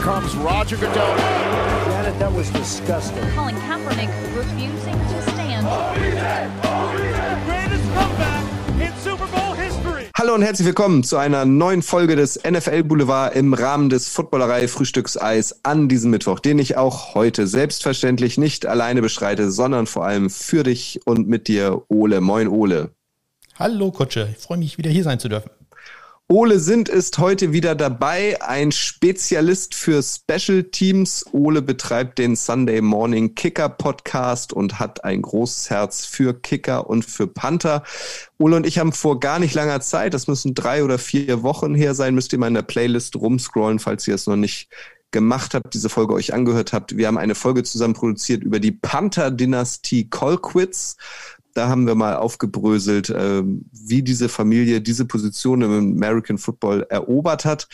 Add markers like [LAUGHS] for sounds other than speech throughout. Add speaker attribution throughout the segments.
Speaker 1: comes Roger Goodell.
Speaker 2: Janet, that was disgusting.
Speaker 3: Colin Kaepernick refusing to stand.
Speaker 4: greatest comeback in Super Bowl history.
Speaker 5: Hallo und herzlich willkommen zu einer neuen Folge des NFL Boulevard im Rahmen des Footballerei Frühstückseis an diesem Mittwoch, den ich auch heute selbstverständlich nicht alleine beschreite, sondern vor allem für dich und mit dir, Ole. Moin, Ole.
Speaker 6: Hallo Kutsche, ich freue mich wieder hier sein zu dürfen.
Speaker 5: Ole Sind ist heute wieder dabei, ein Spezialist für Special Teams. Ole betreibt den Sunday Morning Kicker Podcast und hat ein großes Herz für Kicker und für Panther. Ole und ich haben vor gar nicht langer Zeit, das müssen drei oder vier Wochen her sein, müsst ihr mal in der Playlist rumscrollen, falls ihr es noch nicht gemacht habt, diese Folge euch angehört habt. Wir haben eine Folge zusammen produziert über die Panther-Dynastie Colquitt's. Da haben wir mal aufgebröselt, äh, wie diese Familie diese Position im American Football erobert hat.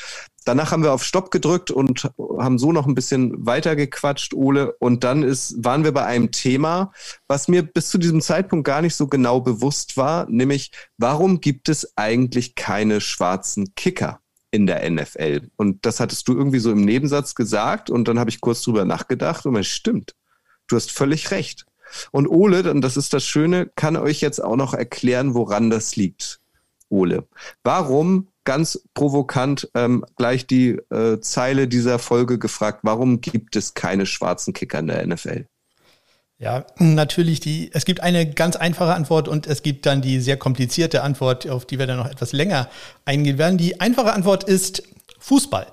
Speaker 5: Danach haben wir auf Stopp gedrückt und haben so noch ein bisschen weiter gequatscht, Ole. Und dann ist, waren wir bei einem Thema, was mir bis zu diesem Zeitpunkt gar nicht so genau bewusst war, nämlich warum gibt es eigentlich keine schwarzen Kicker? in der NFL. Und das hattest du irgendwie so im Nebensatz gesagt und dann habe ich kurz drüber nachgedacht und es stimmt. Du hast völlig recht. Und Ole, und das ist das Schöne, kann euch jetzt auch noch erklären, woran das liegt. Ole, warum ganz provokant ähm, gleich die äh, Zeile dieser Folge gefragt, warum gibt es keine schwarzen Kicker in der NFL?
Speaker 6: Ja, natürlich die, es gibt eine ganz einfache Antwort und es gibt dann die sehr komplizierte Antwort, auf die wir dann noch etwas länger eingehen werden. Die einfache Antwort ist Fußball.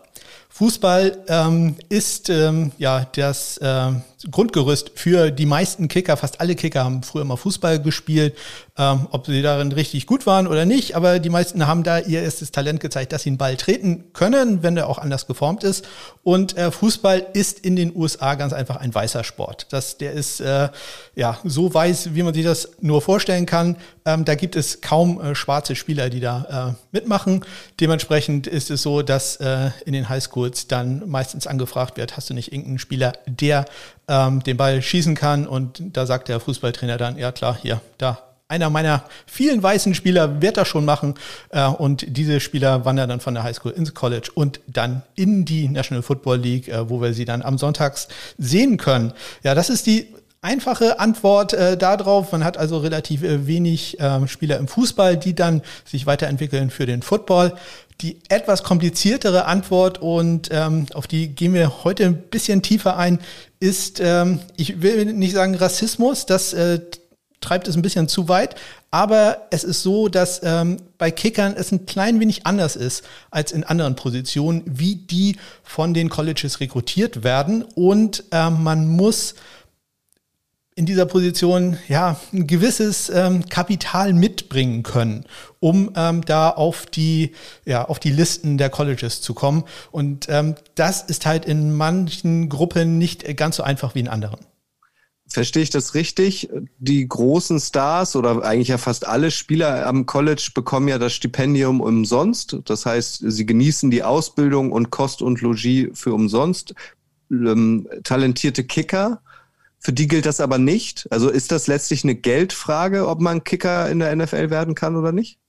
Speaker 6: Fußball ähm, ist ähm, ja das äh, Grundgerüst für die meisten Kicker. Fast alle Kicker haben früher mal Fußball gespielt, ähm, ob sie darin richtig gut waren oder nicht. Aber die meisten haben da ihr erstes Talent gezeigt, dass sie einen Ball treten können, wenn der auch anders geformt ist. Und äh, Fußball ist in den USA ganz einfach ein weißer Sport. Das, der ist äh, ja so weiß, wie man sich das nur vorstellen kann. Ähm, da gibt es kaum äh, schwarze Spieler, die da äh, mitmachen. Dementsprechend ist es so, dass äh, in den Highschools dann meistens angefragt wird, hast du nicht irgendeinen Spieler, der ähm, den Ball schießen kann? Und da sagt der Fußballtrainer dann, ja klar, hier, da einer meiner vielen weißen Spieler wird das schon machen. Äh, und diese Spieler wandern dann von der Highschool ins College und dann in die National Football League, äh, wo wir sie dann am Sonntags sehen können. Ja, das ist die einfache Antwort äh, darauf. Man hat also relativ äh, wenig äh, Spieler im Fußball, die dann sich weiterentwickeln für den Football. Die etwas kompliziertere Antwort und ähm, auf die gehen wir heute ein bisschen tiefer ein, ist, ähm, ich will nicht sagen Rassismus, das äh, treibt es ein bisschen zu weit, aber es ist so, dass ähm, bei Kickern es ein klein wenig anders ist als in anderen Positionen, wie die von den Colleges rekrutiert werden und ähm, man muss in dieser Position ja ein gewisses ähm, Kapital mitbringen können, um ähm, da auf die ja auf die Listen der Colleges zu kommen. Und ähm, das ist halt in manchen Gruppen nicht ganz so einfach wie in anderen.
Speaker 5: Verstehe ich das richtig? Die großen Stars oder eigentlich ja fast alle Spieler am College bekommen ja das Stipendium umsonst. Das heißt, sie genießen die Ausbildung und Kost und Logis für umsonst. Ähm, talentierte Kicker für die gilt das aber nicht. Also ist das letztlich eine Geldfrage, ob man Kicker in der NFL werden kann oder nicht?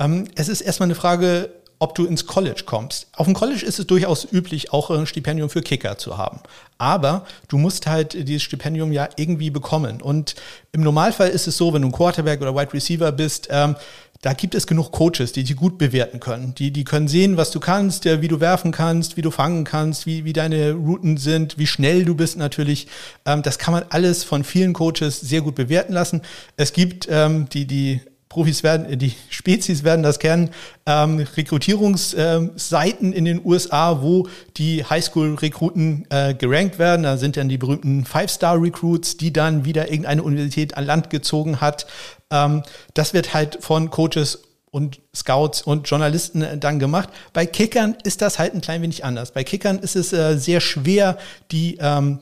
Speaker 6: Ähm, es ist erstmal eine Frage, ob du ins College kommst. Auf dem College ist es durchaus üblich, auch ein Stipendium für Kicker zu haben. Aber du musst halt dieses Stipendium ja irgendwie bekommen. Und im Normalfall ist es so, wenn du ein Quarterback oder Wide Receiver bist, ähm, da gibt es genug Coaches, die dich gut bewerten können. Die, die können sehen, was du kannst, wie du werfen kannst, wie du fangen kannst, wie, wie deine Routen sind, wie schnell du bist natürlich. Ähm, das kann man alles von vielen Coaches sehr gut bewerten lassen. Es gibt ähm, die, die Profis werden, die Spezies werden das kennen, ähm, Rekrutierungsseiten in den USA, wo die Highschool-Rekruten äh, gerankt werden. Da sind dann die berühmten Five-Star-Recruits, die dann wieder irgendeine Universität an Land gezogen hat. Ähm, das wird halt von Coaches und Scouts und Journalisten äh, dann gemacht. Bei Kickern ist das halt ein klein wenig anders. Bei Kickern ist es äh, sehr schwer, die ähm,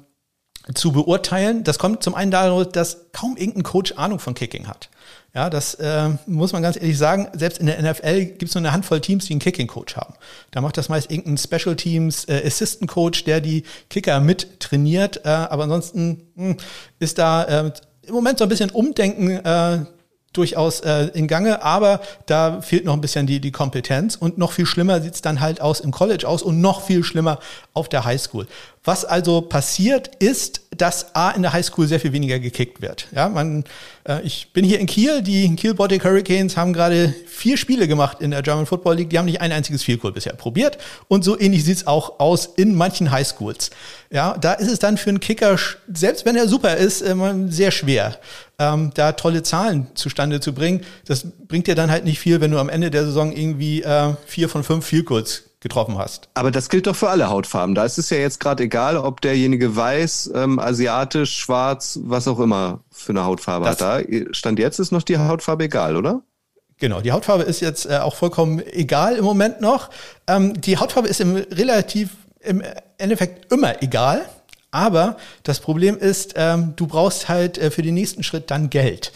Speaker 6: zu beurteilen. Das kommt zum einen daraus, dass kaum irgendein Coach Ahnung von Kicking hat. Ja, das äh, muss man ganz ehrlich sagen. Selbst in der NFL gibt es nur eine Handvoll Teams, die einen Kicking-Coach haben. Da macht das meist irgendein Special Teams äh, Assistant Coach, der die Kicker mit trainiert. Äh, aber ansonsten mh, hm, ist da äh, im Moment so ein bisschen Umdenken äh, durchaus äh, in Gange, aber da fehlt noch ein bisschen die, die Kompetenz und noch viel schlimmer sieht's dann halt aus im College aus und noch viel schlimmer auf der Highschool. Was also passiert ist, dass A in der Highschool sehr viel weniger gekickt wird. Ja, man, äh, ich bin hier in Kiel, die Kiel Baltic Hurricanes haben gerade vier Spiele gemacht in der German Football League, die haben nicht ein einziges Field bisher probiert und so ähnlich sieht's auch aus in manchen Highschools. Ja, da ist es dann für einen Kicker, selbst wenn er super ist, sehr schwer, ähm, da tolle Zahlen zustande zu bringen. Das bringt dir dann halt nicht viel, wenn du am Ende der Saison irgendwie äh, vier von fünf Field Goals getroffen hast.
Speaker 5: Aber das gilt doch für alle Hautfarben. Da ist es ja jetzt gerade egal, ob derjenige weiß, ähm, asiatisch, schwarz, was auch immer für eine Hautfarbe das hat. Da stand jetzt ist noch die Hautfarbe egal, oder?
Speaker 6: Genau, die Hautfarbe ist jetzt äh, auch vollkommen egal im Moment noch. Ähm, die Hautfarbe ist im relativ im Endeffekt immer egal. Aber das Problem ist, ähm, du brauchst halt äh, für den nächsten Schritt dann Geld.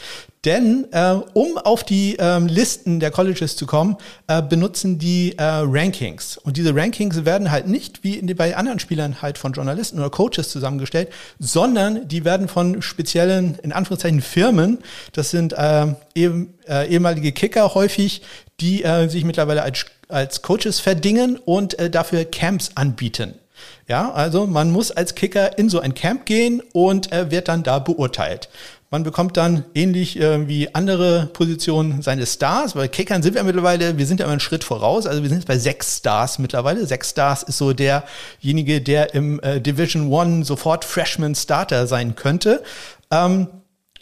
Speaker 6: Denn äh, um auf die ähm, Listen der Colleges zu kommen, äh, benutzen die äh, Rankings. Und diese Rankings werden halt nicht wie in, bei anderen Spielern halt von Journalisten oder Coaches zusammengestellt, sondern die werden von speziellen, in Anführungszeichen, Firmen, das sind äh, eben, äh, ehemalige Kicker häufig, die äh, sich mittlerweile als, als Coaches verdingen und äh, dafür Camps anbieten. Ja, also man muss als Kicker in so ein Camp gehen und äh, wird dann da beurteilt. Man bekommt dann ähnlich äh, wie andere Positionen seine Stars. Bei Kickern sind wir mittlerweile, wir sind ja immer einen Schritt voraus. Also wir sind jetzt bei sechs Stars mittlerweile. Sechs Stars ist so derjenige, der im äh, Division One sofort Freshman Starter sein könnte ähm,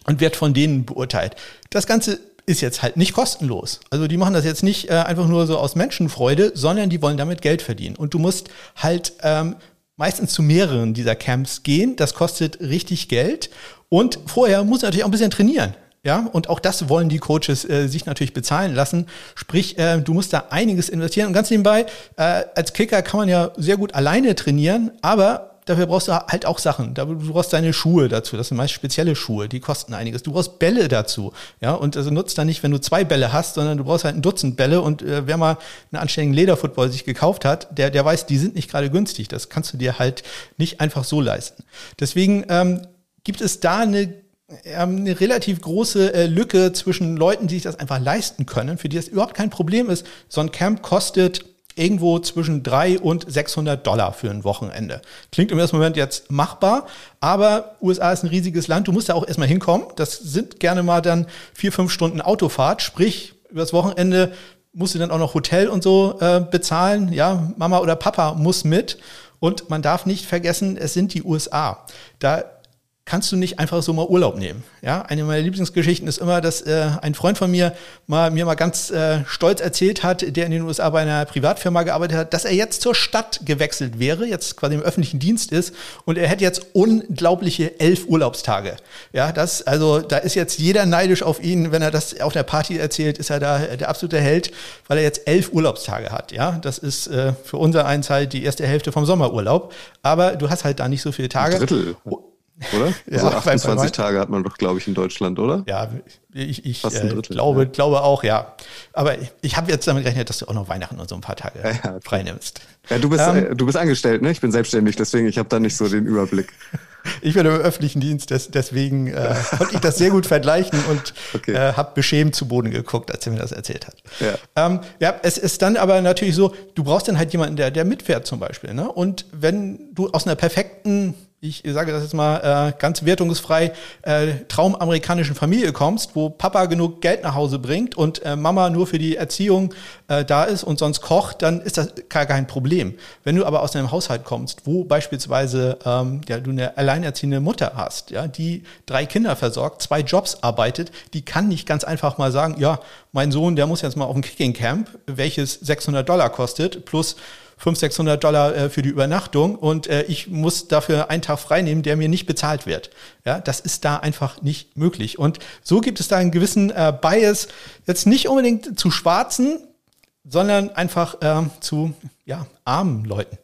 Speaker 6: und wird von denen beurteilt. Das Ganze ist jetzt halt nicht kostenlos. Also die machen das jetzt nicht äh, einfach nur so aus Menschenfreude, sondern die wollen damit Geld verdienen. Und du musst halt ähm, meistens zu mehreren dieser Camps gehen. Das kostet richtig Geld. Und vorher muss er natürlich auch ein bisschen trainieren. Ja, und auch das wollen die Coaches äh, sich natürlich bezahlen lassen. Sprich, äh, du musst da einiges investieren. Und ganz nebenbei, äh, als Kicker kann man ja sehr gut alleine trainieren, aber dafür brauchst du halt auch Sachen. Du brauchst deine Schuhe dazu. Das sind meist spezielle Schuhe, die kosten einiges. Du brauchst Bälle dazu. Ja, und also nutzt dann nicht, wenn du zwei Bälle hast, sondern du brauchst halt ein Dutzend Bälle. Und äh, wer mal einen anständigen Lederfootball sich gekauft hat, der, der weiß, die sind nicht gerade günstig. Das kannst du dir halt nicht einfach so leisten. Deswegen ähm, gibt es da eine ähm, eine relativ große äh, Lücke zwischen Leuten, die sich das einfach leisten können, für die das überhaupt kein Problem ist. So ein Camp kostet irgendwo zwischen 3 und 600 Dollar für ein Wochenende. Klingt im ersten Moment jetzt machbar, aber USA ist ein riesiges Land. Du musst da auch erstmal hinkommen. Das sind gerne mal dann vier, fünf Stunden Autofahrt. Sprich, übers Wochenende musst du dann auch noch Hotel und so äh, bezahlen. Ja, Mama oder Papa muss mit. Und man darf nicht vergessen, es sind die USA. Da kannst du nicht einfach so mal Urlaub nehmen. Ja, eine meiner Lieblingsgeschichten ist immer, dass äh, ein Freund von mir mal, mir mal ganz äh, stolz erzählt hat, der in den USA bei einer Privatfirma gearbeitet hat, dass er jetzt zur Stadt gewechselt wäre, jetzt quasi im öffentlichen Dienst ist und er hätte jetzt unglaubliche elf Urlaubstage. Ja, das, also da ist jetzt jeder neidisch auf ihn, wenn er das auf der Party erzählt, ist er da der absolute Held, weil er jetzt elf Urlaubstage hat. Ja, das ist äh, für unser eins halt die erste Hälfte vom Sommerurlaub, aber du hast halt da nicht so viele Tage.
Speaker 5: Ein Drittel. Oder? [LAUGHS] ja, also 28 Tage hat man doch, glaube ich, in Deutschland, oder?
Speaker 6: Ja, ich, ich äh, Drittel, glaube, ja. glaube auch, ja. Aber ich, ich habe jetzt damit gerechnet, dass du auch noch Weihnachten und so ein paar Tage ja, ja, frei nimmst.
Speaker 5: Ja, du bist, ähm, äh, du bist angestellt, ne? Ich bin selbstständig, deswegen, ich habe da nicht so den Überblick. [LAUGHS]
Speaker 6: ich bin im öffentlichen Dienst, des, deswegen äh, [LAUGHS] konnte ich das sehr gut vergleichen und okay. äh, habe beschämt zu Boden geguckt, als er mir das erzählt hat. Ja. Ähm, ja, es ist dann aber natürlich so, du brauchst dann halt jemanden, der, der mitfährt zum Beispiel. Ne? Und wenn du aus einer perfekten ich sage das jetzt mal äh, ganz wertungsfrei, äh, traumamerikanischen Familie kommst, wo Papa genug Geld nach Hause bringt und äh, Mama nur für die Erziehung äh, da ist und sonst kocht, dann ist das gar kein Problem. Wenn du aber aus einem Haushalt kommst, wo beispielsweise ähm, ja, du eine alleinerziehende Mutter hast, ja, die drei Kinder versorgt, zwei Jobs arbeitet, die kann nicht ganz einfach mal sagen, ja, mein Sohn, der muss jetzt mal auf ein Kicking Camp, welches 600 Dollar kostet, plus 500, 600 Dollar äh, für die Übernachtung und äh, ich muss dafür einen Tag frei nehmen, der mir nicht bezahlt wird. Ja, das ist da einfach nicht möglich. Und so gibt es da einen gewissen äh, Bias, jetzt nicht unbedingt zu Schwarzen, sondern einfach äh, zu ja, armen Leuten.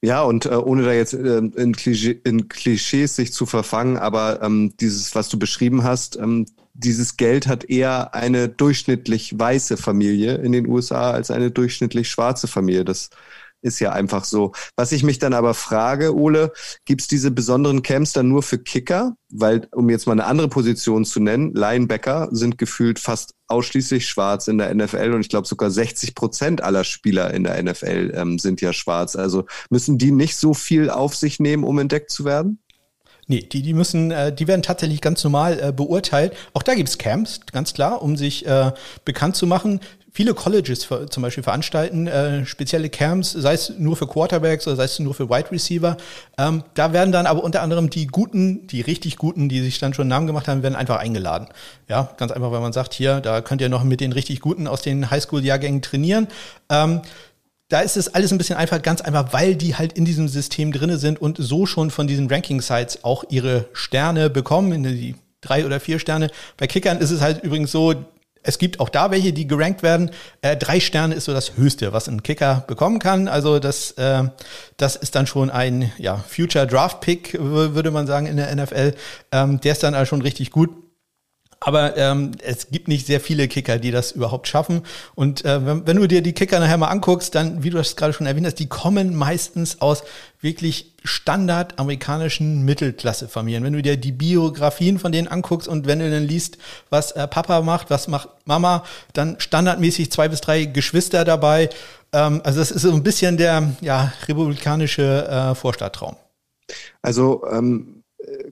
Speaker 5: Ja, und äh, ohne da jetzt äh, in, Klischee, in, Klischees sich zu verfangen, aber ähm, dieses, was du beschrieben hast, ähm, dieses Geld hat eher eine durchschnittlich weiße Familie in den USA als eine durchschnittlich schwarze Familie. Das Ist ja einfach so. Was ich mich dann aber frage, Ole, gibt's diese besonderen Camps dann nur für Kicker? Weil, um jetzt mal eine andere Position zu nennen, Linebacker sind gefühlt fast ausschließlich schwarz in der NFL und ich glaube sogar 60 Prozent aller Spieler in der NFL ähm, sind ja schwarz. Also müssen die nicht so viel auf sich nehmen, um entdeckt zu werden?
Speaker 6: Nee, die, die müssen, äh, die werden tatsächlich ganz normal äh, beurteilt. Auch da gibt's Camps, ganz klar, um sich äh, bekannt zu machen. Viele Colleges zum Beispiel veranstalten äh, spezielle Camps, sei es nur für Quarterbacks oder sei es nur für Wide Receiver. Ähm, da werden dann aber unter anderem die Guten, die richtig Guten, die sich dann schon Namen gemacht haben, werden einfach eingeladen. Ja, ganz einfach, weil man sagt, hier, da könnt ihr noch mit den richtig Guten aus den Highschool-Jahrgängen trainieren. Ähm, da ist es alles ein bisschen einfach, ganz einfach, weil die halt in diesem System drinne sind und so schon von diesen Ranking-Sites auch ihre Sterne bekommen, die drei oder vier Sterne. Bei Kickern ist es halt übrigens so, es gibt auch da welche, die gerankt werden. Äh, drei Sterne ist so das Höchste, was ein Kicker bekommen kann. Also das, äh, das ist dann schon ein ja, Future Draft Pick, würde man sagen, in der NFL. Ähm, der ist dann also schon richtig gut. Aber ähm, es gibt nicht sehr viele Kicker, die das überhaupt schaffen. Und äh, wenn, wenn, du dir die Kicker nachher mal anguckst, dann, wie du das gerade schon erwähnt hast, die kommen meistens aus wirklich standard amerikanischen Mittelklasse-Familien. Wenn du dir die Biografien von denen anguckst und wenn du dann liest, was äh, Papa macht, was macht Mama, dann standardmäßig zwei bis drei Geschwister dabei. Ähm, also das ist so ein bisschen der ja, republikanische äh, Vorstadttraum.
Speaker 5: Also ähm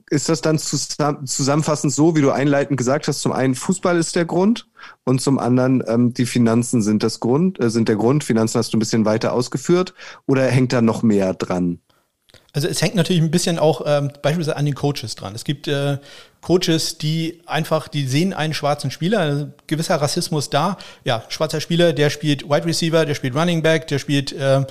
Speaker 5: ist das dann zusammenfassend so, wie du einleitend gesagt hast, zum einen Fußball ist der Grund und zum anderen ähm, die Finanzen sind das Grund, äh, sind der Grund. Finanzen hast du ein bisschen weiter ausgeführt oder hängt da noch mehr dran?
Speaker 6: Also es hängt natürlich ein bisschen auch ähm, beispielsweise an den Coaches dran. Es gibt äh, Coaches, die einfach, die sehen einen schwarzen Spieler, also gewisser Rassismus da. Ja, schwarzer Spieler, der spielt Wide Receiver, der spielt Running Back, der spielt äh,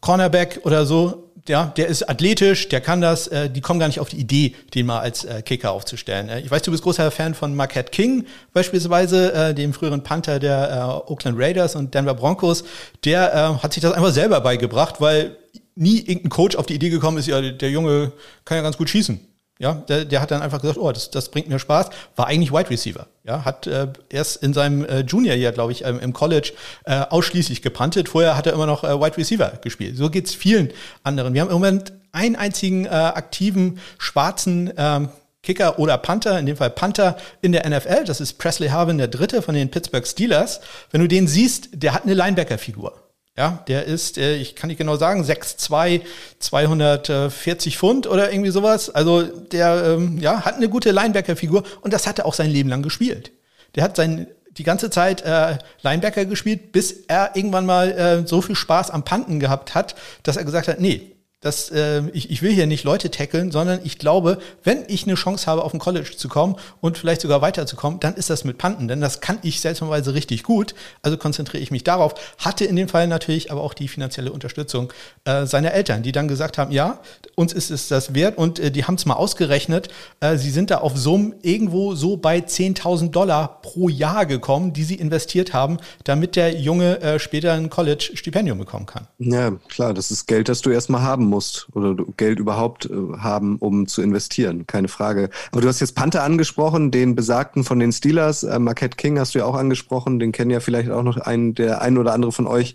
Speaker 6: Cornerback oder so ja, der ist athletisch, der kann das, äh, die kommen gar nicht auf die Idee, den mal als äh, Kicker aufzustellen. Äh, ich weiß, du bist großer Fan von Marquette King beispielsweise, äh, dem früheren Panther der äh, Oakland Raiders und Denver Broncos. Der äh, hat sich das einfach selber beigebracht, weil nie irgendein Coach auf die Idee gekommen ist, ja, der Junge kann ja ganz gut schießen. Ja, der, der hat dann einfach gesagt, oh, das, das bringt mir Spaß. War eigentlich Wide Receiver. Ja, hat äh, erst in seinem äh, Junior-Jahr, glaube ich, ähm, im College äh, ausschließlich gepantet. Vorher hat er immer noch äh, Wide Receiver gespielt. So geht's vielen anderen. Wir haben im Moment einen einzigen äh, aktiven schwarzen ähm, Kicker oder Panther, in dem Fall Panther in der NFL. Das ist Presley Harvin, der Dritte von den Pittsburgh Steelers. Wenn du den siehst, der hat eine Linebacker-Figur. Ja, der ist, äh, ich kann nicht genau sagen, 6'2, 240 Pfund oder irgendwie sowas. Also der ähm, ja, hat eine gute Linebacker-Figur und das hat er auch sein Leben lang gespielt. Der hat sein, die ganze Zeit äh, Linebacker gespielt, bis er irgendwann mal äh, so viel Spaß am Panten gehabt hat, dass er gesagt hat, nee, dass äh, ich, ich will hier nicht Leute tackeln, sondern ich glaube, wenn ich eine Chance habe, auf ein College zu kommen und vielleicht sogar weiterzukommen, dann ist das mit Panten, denn das kann ich seltsamerweise richtig gut. Also konzentriere ich mich darauf. Hatte in dem Fall natürlich aber auch die finanzielle Unterstützung äh, seiner Eltern, die dann gesagt haben, ja, uns ist es das wert und äh, die haben es mal ausgerechnet. Äh, sie sind da auf Summen irgendwo so bei 10.000 Dollar pro Jahr gekommen, die sie investiert haben, damit der Junge äh, später ein College-Stipendium bekommen kann.
Speaker 5: Ja, klar, das ist Geld, das du erstmal haben musst oder Geld überhaupt äh, haben, um zu investieren, keine Frage. Aber du hast jetzt Panther angesprochen, den besagten von den Steelers, äh, Marquette King hast du ja auch angesprochen, den kennen ja vielleicht auch noch ein, der ein oder andere von euch.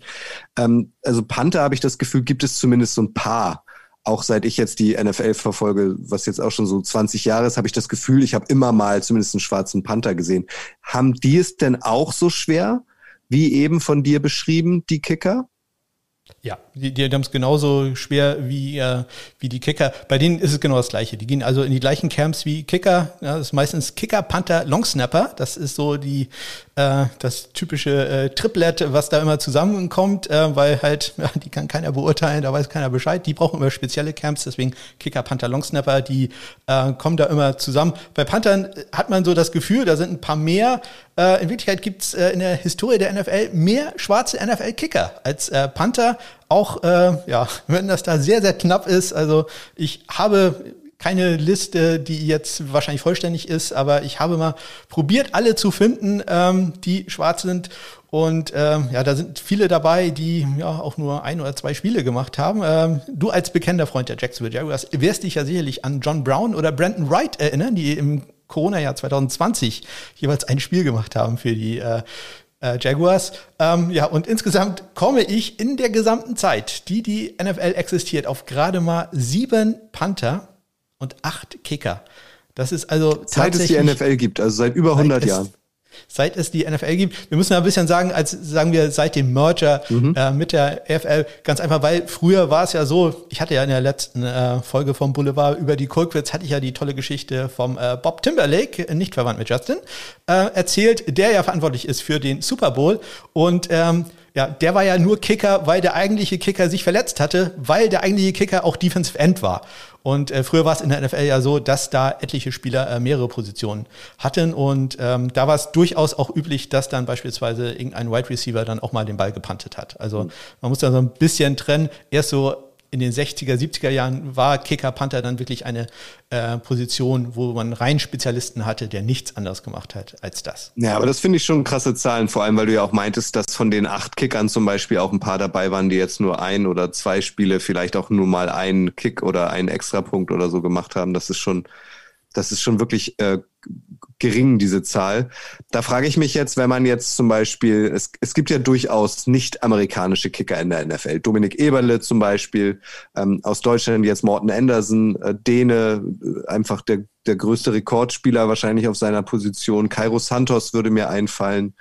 Speaker 5: Ähm, also Panther habe ich das Gefühl, gibt es zumindest so ein paar. Auch seit ich jetzt die NFL verfolge, was jetzt auch schon so 20 Jahre ist, habe ich das Gefühl, ich habe immer mal zumindest einen schwarzen Panther gesehen. Haben die es denn auch so schwer, wie eben von dir beschrieben, die Kicker?
Speaker 6: Ja, die, die haben es genauso schwer wie, äh, wie die Kicker. Bei denen ist es genau das Gleiche. Die gehen also in die gleichen Camps wie Kicker. Ja, das ist meistens Kicker, Panther, Longsnapper. Das ist so die, äh, das typische äh, Triplet, was da immer zusammenkommt, äh, weil halt, [LAUGHS] ja, die kann keiner beurteilen, da weiß keiner Bescheid. Die brauchen immer spezielle Camps, deswegen Kicker, Panther, Longsnapper, die äh, kommen da immer zusammen. Bei Panthern hat man so das Gefühl, da sind ein paar mehr. Äh, in Wirklichkeit gibt's äh, in der Historie der NFL mehr schwarze NFL-Kicker als äh, Panther. Auch, äh, ja, [LAUGHS] wenn das da sehr, sehr knapp ist. Also ich habe keine Liste, die jetzt wahrscheinlich vollständig ist, aber ich habe mal probiert, alle zu finden, ähm, die schwarz sind. Und ähm, ja, da sind viele dabei, die ja auch nur ein oder zwei Spiele gemacht haben. Ähm, du als bekannter Freund der Jacksonville Jaguars wirst dich ja sicherlich an John Brown oder Brandon Wright erinnern, die im Corona-Jahr 2020 jeweils ein Spiel gemacht haben für die äh, äh, Jaguars. Ähm, ja, und insgesamt komme ich in der gesamten Zeit, die die NFL existiert, auf gerade mal sieben Panther und acht Kicker. Das ist also
Speaker 5: Seit es die NFL gibt, also seit über 100 Jahren
Speaker 6: seit es die NFL gibt. Wir müssen ja ein bisschen sagen, als sagen wir seit dem Merger mhm. äh, mit der NFL, ganz einfach, weil früher war es ja so, ich hatte ja in der letzten äh, Folge vom Boulevard über die Colquitts, hatte ich ja die tolle Geschichte vom äh, Bob Timberlake, nicht verwandt mit Justin, äh, erzählt, der ja verantwortlich ist für den Super Bowl und ähm, ja, der war ja nur Kicker, weil der eigentliche Kicker sich verletzt hatte, weil der eigentliche Kicker auch Defensive End war. Und äh, früher war es in der NFL ja so, dass da etliche Spieler äh, mehrere Positionen hatten. Und ähm, da war es durchaus auch üblich, dass dann beispielsweise irgendein Wide Receiver dann auch mal den Ball gepantet hat. Also mhm. man muss da so ein bisschen trennen. Erst so in den 60er, 70er Jahren war Kicker Panther dann wirklich eine äh, Position, wo man rein Spezialisten hatte, der nichts anderes gemacht hat als das.
Speaker 5: Ja, aber das finde ich schon krasse Zahlen, vor allem weil du ja auch meintest, dass von den acht Kickern zum Beispiel auch ein paar dabei waren, die jetzt nur ein oder zwei Spiele, vielleicht auch nur mal einen Kick oder einen Extrapunkt oder so gemacht haben. Das ist schon, das ist schon wirklich äh, gering, diese Zahl. Da frage ich mich jetzt, wenn man jetzt zum Beispiel, es, es gibt ja durchaus nicht-amerikanische Kicker in der NFL. Dominik Eberle zum Beispiel, ähm, aus Deutschland jetzt Morten Anderson, äh, Däne, äh, einfach der, der größte Rekordspieler wahrscheinlich auf seiner Position. Cairo Santos würde mir einfallen.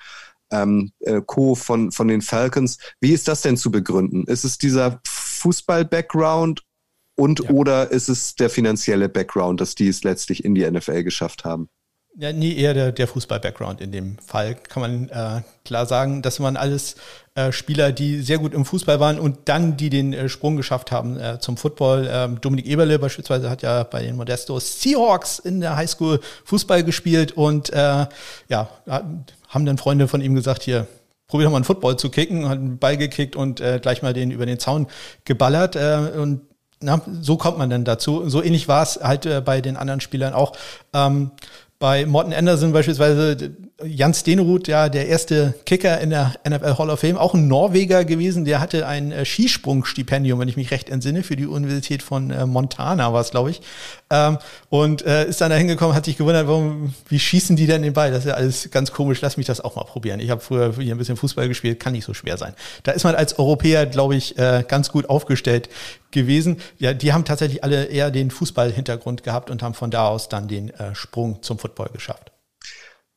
Speaker 5: Ähm, äh, Co. von, von den Falcons. Wie ist das denn zu begründen? Ist es dieser Fußball-Background und ja. oder ist es der finanzielle Background, dass die es letztlich in die NFL geschafft haben?
Speaker 6: Ja, nie eher der, der Fußball-Background in dem Fall, kann man äh, klar sagen. Das waren alles äh, Spieler, die sehr gut im Fußball waren und dann, die den äh, Sprung geschafft haben äh, zum Football. Ähm, Dominik Eberle beispielsweise hat ja bei den Modesto Seahawks in der Highschool Fußball gespielt und äh, ja, haben dann Freunde von ihm gesagt, hier, probier doch mal einen Football zu kicken, hat einen Ball gekickt und äh, gleich mal den über den Zaun geballert. Und na, so kommt man dann dazu. So ähnlich war es halt bei den anderen Spielern auch. Ähm, bei Morten Anderson beispielsweise Jan Stenerud, ja, der erste Kicker in der NFL Hall of Fame, auch ein Norweger gewesen, der hatte ein äh, Skisprungstipendium, wenn ich mich recht entsinne, für die Universität von äh, Montana war es, glaube ich. Ähm, und äh, ist dann da hingekommen, hat sich gewundert, warum, wie schießen die denn den Ball? Das ist ja alles ganz komisch, lass mich das auch mal probieren. Ich habe früher hier ein bisschen Fußball gespielt, kann nicht so schwer sein. Da ist man als Europäer, glaube ich, äh, ganz gut aufgestellt gewesen. Ja, die haben tatsächlich alle eher den Fußball-Hintergrund gehabt und haben von da aus dann den äh, Sprung zum Football geschafft.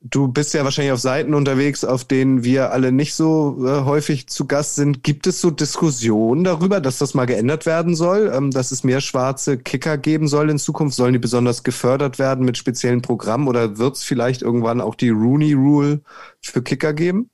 Speaker 5: Du bist ja wahrscheinlich auf Seiten unterwegs, auf denen wir alle nicht so äh, häufig zu Gast sind. Gibt es so Diskussionen darüber, dass das mal geändert werden soll, ähm, dass es mehr schwarze Kicker geben soll in Zukunft? Sollen die besonders gefördert werden mit speziellen Programmen oder wird es vielleicht irgendwann auch die Rooney Rule für Kicker geben?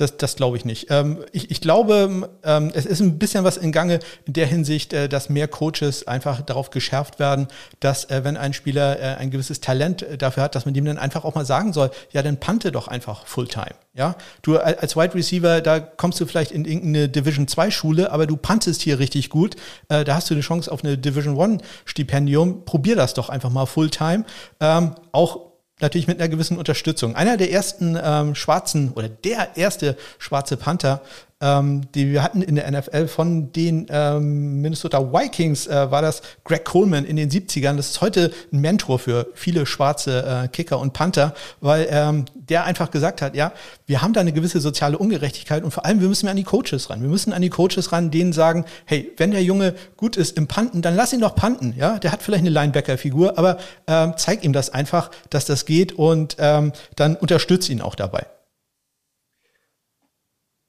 Speaker 6: Das, das glaube ich nicht. Ähm, ich, ich glaube, ähm, es ist ein bisschen was in Gange in der Hinsicht, äh, dass mehr Coaches einfach darauf geschärft werden, dass äh, wenn ein Spieler äh, ein gewisses Talent äh, dafür hat, dass man dem dann einfach auch mal sagen soll, ja, dann pante doch einfach Fulltime. Ja, du als Wide Receiver, da kommst du vielleicht in irgendeine Division 2 Schule, aber du pantest hier richtig gut. Äh, da hast du eine Chance auf eine Division 1 Stipendium. Probier das doch einfach mal Fulltime. Ähm, auch natürlich mit einer gewissen Unterstützung. Einer der ersten ähm, schwarzen oder der erste schwarze Panther ähm, die wir hatten in der NFL von den ähm, Minnesota Vikings, äh, war das Greg Coleman in den 70ern. Das ist heute ein Mentor für viele schwarze äh, Kicker und Panther, weil ähm, der einfach gesagt hat, ja, wir haben da eine gewisse soziale Ungerechtigkeit und vor allem, wir müssen an die Coaches ran. Wir müssen an die Coaches ran, denen sagen, hey, wenn der Junge gut ist im Panten, dann lass ihn doch panten. Ja, der hat vielleicht eine Linebacker-Figur, aber ähm, zeig ihm das einfach, dass das geht und ähm, dann unterstützt ihn auch dabei.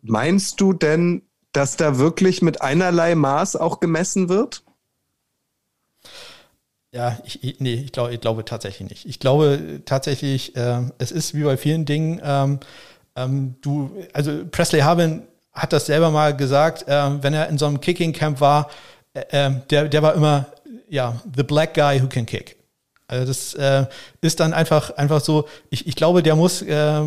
Speaker 5: Meinst du denn, dass da wirklich mit einerlei Maß auch gemessen wird?
Speaker 6: Ja, ich, nee, ich, glaub, ich glaube tatsächlich nicht. Ich glaube tatsächlich, äh, es ist wie bei vielen Dingen, ähm, ähm, du, also Presley Harvin hat das selber mal gesagt, äh, wenn er in so einem Kicking Camp war, äh, ähm, der, der war immer, ja, the black guy who can kick. Also das äh, ist dann einfach, einfach so, ich, ich glaube, der muss, äh,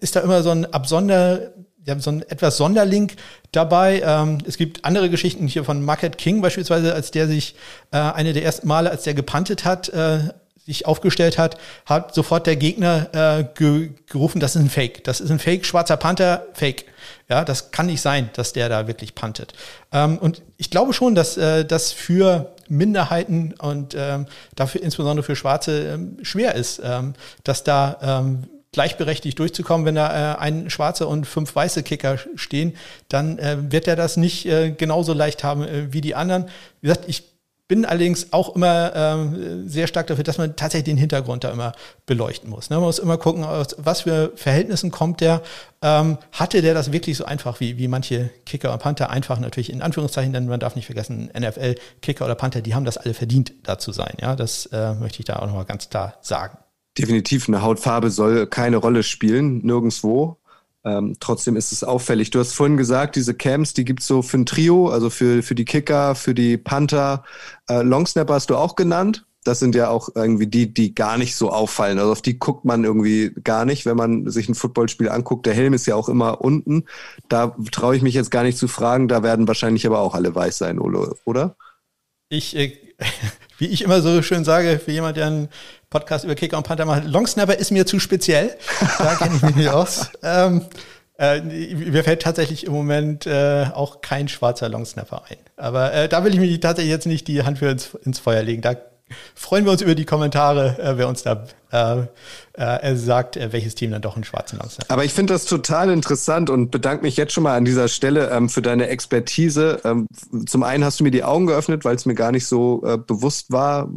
Speaker 6: ist da immer so ein Absonder, wir haben so ein etwas Sonderlink dabei. Ähm, es gibt andere Geschichten hier von Market King beispielsweise, als der sich äh, eine der ersten Male, als der gepantet hat, äh, sich aufgestellt hat, hat sofort der Gegner äh, ge gerufen, das ist ein Fake. Das ist ein Fake, schwarzer Panther, Fake. Ja, das kann nicht sein, dass der da wirklich pantet. Ähm, und ich glaube schon, dass äh, das für Minderheiten und ähm, dafür insbesondere für Schwarze ähm, schwer ist, ähm, dass da ähm, gleichberechtigt durchzukommen. Wenn da äh, ein schwarzer und fünf weiße Kicker stehen, dann äh, wird er das nicht äh, genauso leicht haben äh, wie die anderen. Wie gesagt, ich bin allerdings auch immer ähm, sehr stark dafür, dass man tatsächlich den Hintergrund da immer beleuchten muss. Ne? Man muss immer gucken, aus was für Verhältnissen kommt der. Ähm, hatte der das wirklich so einfach, wie, wie manche Kicker und Panther? Einfach natürlich in Anführungszeichen, denn man darf nicht vergessen, NFL-Kicker oder Panther, die haben das alle verdient, da zu sein. Ja, das äh, möchte ich da auch nochmal ganz klar sagen.
Speaker 5: Definitiv, eine Hautfarbe soll keine Rolle spielen, nirgendwo. Ähm, trotzdem ist es auffällig. Du hast vorhin gesagt, diese Camps, die gibt's so für ein Trio, also für, für die Kicker, für die Panther. Äh, Longsnapper hast du auch genannt. Das sind ja auch irgendwie die, die gar nicht so auffallen. Also auf die guckt man irgendwie gar nicht, wenn man sich ein Footballspiel anguckt. Der Helm ist ja auch immer unten. Da traue ich mich jetzt gar nicht zu fragen. Da werden wahrscheinlich aber auch alle weiß sein, oder?
Speaker 6: Ich, äh, [LAUGHS] wie ich immer so schön sage, für jemand, der einen Podcast über Kicker und Panther macht, Longsnapper ist mir zu speziell. [LAUGHS] Da kenne ich mich nicht aus. Ähm, äh, mir fällt tatsächlich im Moment äh, auch kein schwarzer Longsnapper ein. Aber äh, da will ich mich tatsächlich jetzt nicht die Hand für ins, ins Feuer legen. Da freuen wir uns über die Kommentare, äh, wer uns da äh, äh, sagt, äh, welches Team dann doch einen schwarzen Laus hat.
Speaker 5: Aber ich finde das total interessant und bedanke mich jetzt schon mal an dieser Stelle ähm, für deine Expertise. Ähm, zum einen hast du mir die Augen geöffnet, weil es mir gar nicht so äh, bewusst war,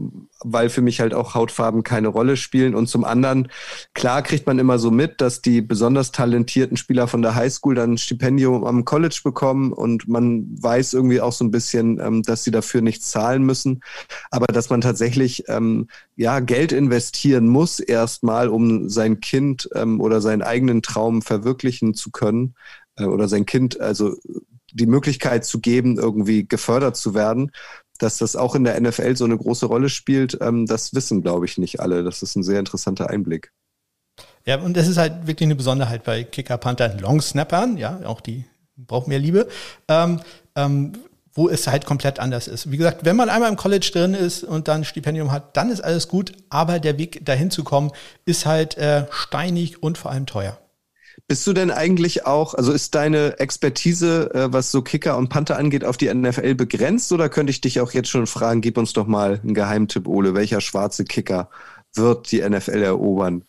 Speaker 5: weil für mich halt auch Hautfarben keine Rolle spielen. Und zum anderen, klar kriegt man immer so mit, dass die besonders talentierten Spieler von der Highschool dann ein Stipendium am College bekommen und man weiß irgendwie auch so ein bisschen, ähm, dass sie dafür nichts zahlen müssen. Aber dass man tatsächlich ähm, ja Geld investieren muss erstmal, um sein Kind ähm, oder seinen eigenen Traum verwirklichen zu können äh, oder sein Kind also die Möglichkeit zu geben, irgendwie gefördert zu werden, dass das auch in der NFL so eine große Rolle spielt, ähm, das wissen, glaube ich, nicht alle. Das ist ein sehr interessanter Einblick.
Speaker 6: Ja, und das ist halt wirklich eine Besonderheit bei Kicker, Panther, Long Snappern, ja, auch die brauchen mehr Liebe. Ähm, ähm, wo es halt komplett anders ist. Wie gesagt, wenn man einmal im College drin ist und dann ein Stipendium hat, dann ist alles gut, aber der Weg dahin zu kommen ist halt äh, steinig und vor allem teuer.
Speaker 5: Bist du denn eigentlich auch, also ist deine Expertise, äh, was so Kicker und Panther angeht, auf die NFL begrenzt oder könnte ich dich auch jetzt schon fragen, gib uns doch mal einen Geheimtipp, Ole, welcher schwarze Kicker wird die NFL erobern?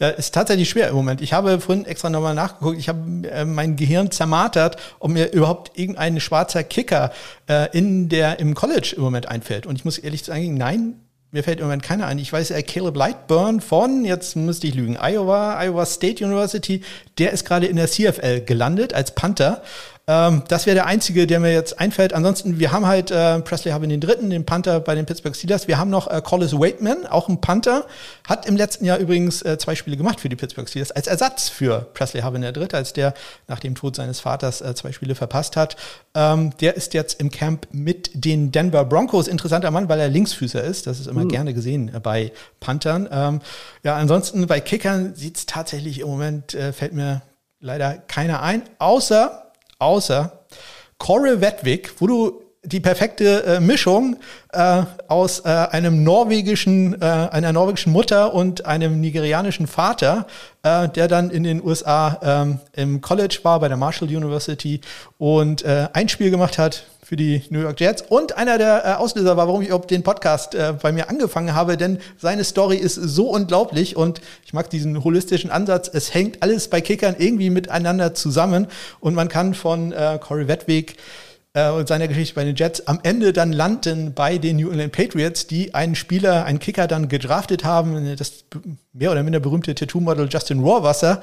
Speaker 6: Ja, ist tatsächlich schwer im Moment. Ich habe vorhin extra nochmal nachgeguckt. Ich habe äh, mein Gehirn zermartert, ob mir überhaupt irgendein schwarzer Kicker äh, in der, im College im Moment einfällt. Und ich muss ehrlich sagen, nein, mir fällt Moment keiner ein. Ich weiß, äh, Caleb Lightburn von, jetzt müsste ich lügen, Iowa, Iowa State University, der ist gerade in der CFL gelandet als Panther. Ähm, das wäre der einzige, der mir jetzt einfällt. Ansonsten, wir haben halt äh, Presley haben den dritten, den Panther bei den Pittsburgh Steelers. Wir haben noch äh, Collis Waitman, auch ein Panther. Hat im letzten Jahr übrigens äh, zwei Spiele gemacht für die Pittsburgh Steelers als Ersatz für Presley Haben der dritte, als der nach dem Tod seines Vaters äh, zwei Spiele verpasst hat. Ähm, der ist jetzt im Camp mit den Denver Broncos. Interessanter Mann, weil er Linksfüßer ist. Das ist immer mhm. gerne gesehen äh, bei Panthern. Ähm, ja, ansonsten bei Kickern sieht es tatsächlich im Moment, äh, fällt mir leider keiner ein, außer außer Corey Wedwick, wo du die perfekte äh, Mischung äh, aus äh, einem norwegischen, äh, einer norwegischen Mutter und einem nigerianischen Vater, äh, der dann in den USA ähm, im College war bei der Marshall University und äh, ein Spiel gemacht hat für die New York Jets. Und einer der äh, Auslöser war, warum ich überhaupt den Podcast äh, bei mir angefangen habe, denn seine Story ist so unglaublich und ich mag diesen holistischen Ansatz. Es hängt alles bei Kickern irgendwie miteinander zusammen und man kann von äh, Corey äh, und seiner Geschichte bei den Jets am Ende dann landen bei den New England Patriots, die einen Spieler, einen Kicker dann gedraftet haben, das mehr oder minder berühmte Tattoo-Model Justin Rohrwasser,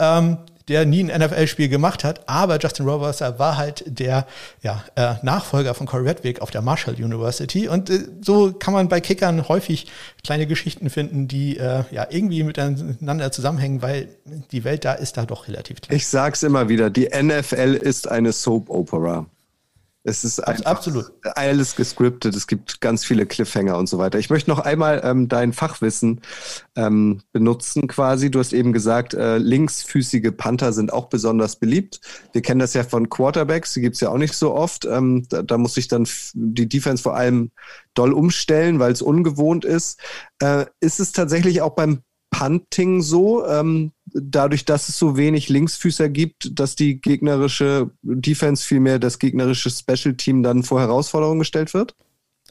Speaker 6: ähm, der nie ein NFL-Spiel gemacht hat, aber Justin Rohrwasser war halt der ja, äh, Nachfolger von Corey Redwick auf der Marshall University und äh, so kann man bei Kickern häufig kleine Geschichten finden, die äh, ja irgendwie miteinander zusammenhängen, weil die Welt da ist da doch relativ
Speaker 5: klein. Ich sag's immer wieder, die NFL ist eine Soap-Opera. Es ist absolut alles gescriptet. Es gibt ganz viele Cliffhanger und so weiter. Ich möchte noch einmal ähm, dein Fachwissen ähm, benutzen, quasi. Du hast eben gesagt, äh, linksfüßige Panther sind auch besonders beliebt. Wir kennen das ja von Quarterbacks, die gibt's ja auch nicht so oft. Ähm, da, da muss sich dann die Defense vor allem doll umstellen, weil es ungewohnt ist. Äh, ist es tatsächlich auch beim Punting so, ähm, dadurch, dass es so wenig Linksfüßer gibt, dass die gegnerische Defense vielmehr das gegnerische Special Team dann vor Herausforderungen gestellt wird?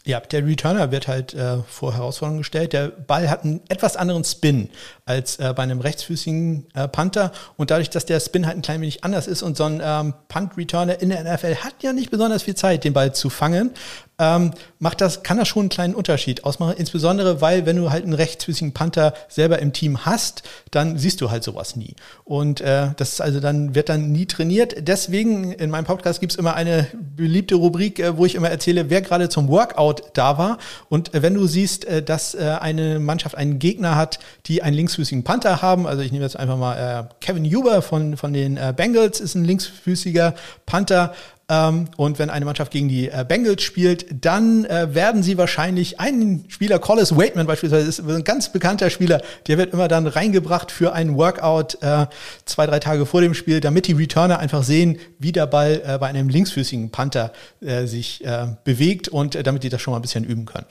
Speaker 6: Ja, der Returner wird halt äh, vor Herausforderungen gestellt. Der Ball hat einen etwas anderen Spin als äh, bei einem rechtsfüßigen äh, Panther. Und dadurch, dass der Spin halt ein klein wenig anders ist und so ein ähm, Punt-Returner in der NFL hat ja nicht besonders viel Zeit, den Ball zu fangen, ähm, macht das, kann das schon einen kleinen Unterschied ausmachen. Insbesondere, weil wenn du halt einen rechtsfüßigen Panther selber im Team hast, dann siehst du halt sowas nie. Und äh, das ist also dann wird dann nie trainiert. Deswegen in meinem Podcast gibt's immer eine beliebte Rubrik, äh, wo ich immer erzähle, wer gerade zum Workout da war. Und äh, wenn du siehst, äh, dass äh, eine Mannschaft einen Gegner hat, die einen linksfüßigen Panther haben, also ich nehme jetzt einfach mal äh, Kevin Huber von, von den äh, Bengals, ist ein linksfüßiger Panther, und wenn eine Mannschaft gegen die äh, Bengals spielt, dann äh, werden sie wahrscheinlich einen Spieler, Collis Waitman beispielsweise, ist ein ganz bekannter Spieler, der wird immer dann reingebracht für einen Workout äh, zwei, drei Tage vor dem Spiel, damit die Returner einfach sehen, wie der Ball bei einem linksfüßigen Panther sich bewegt und damit die das schon mal ein bisschen üben können.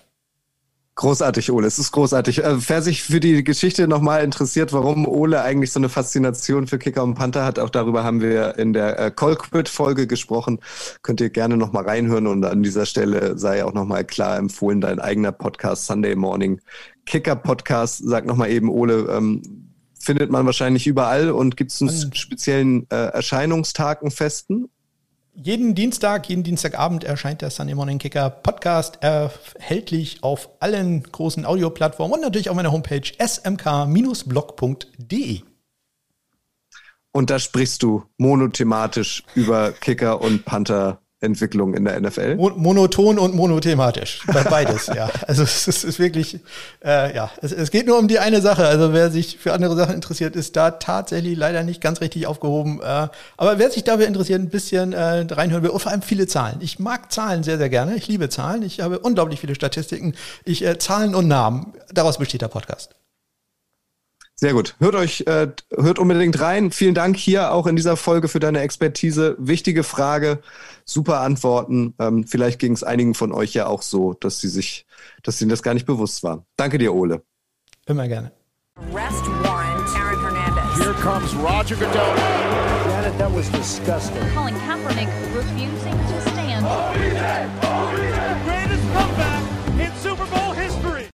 Speaker 5: Großartig, Ole. Es ist großartig. Äh, wer sich für die Geschichte nochmal interessiert, warum Ole eigentlich so eine Faszination für Kicker und Panther hat, auch darüber haben wir in der äh, Colquitt-Folge gesprochen. Könnt ihr gerne nochmal reinhören und an dieser Stelle sei auch nochmal klar empfohlen, dein eigener Podcast Sunday Morning Kicker Podcast. Sag nochmal eben, Ole, ähm, findet man wahrscheinlich überall und gibt es einen speziellen äh, Erscheinungstag, einen festen?
Speaker 6: Jeden Dienstag, jeden Dienstagabend erscheint der Sunday Morning Kicker Podcast erhältlich auf allen großen Audioplattformen und natürlich auf meiner Homepage smk-blog.de.
Speaker 5: Und da sprichst du monothematisch über Kicker und Panther Entwicklung in der NFL?
Speaker 6: Monoton und monothematisch. Beides, ja. Also es ist, wirklich, äh, ja, es, es, geht nur um die eine Sache. Also wer sich für andere Sachen interessiert, ist da tatsächlich leider nicht ganz richtig aufgehoben. Äh, aber wer sich dafür interessiert, ein bisschen äh, reinhören will und vor allem viele Zahlen. Ich mag Zahlen sehr, sehr gerne. Ich liebe Zahlen. Ich habe unglaublich viele Statistiken. Ich äh, Zahlen und Namen. Daraus besteht der Podcast.
Speaker 5: Sehr gut. Hört euch, äh, hört unbedingt rein. Vielen Dank hier auch in dieser Folge für deine Expertise. Wichtige Frage, super Antworten. Ähm, vielleicht ging es einigen von euch ja auch so, dass sie sich, dass ihnen das gar nicht bewusst war. Danke dir, Ole.
Speaker 6: Immer gerne. Arrest warrant, Aaron
Speaker 2: Hernandez. Here comes Roger Goodell. Janet, that was disgusting.
Speaker 3: Colin Kaepernick refusing to stand. Oh, he's dead. Oh, he's dead. Greatest comeback.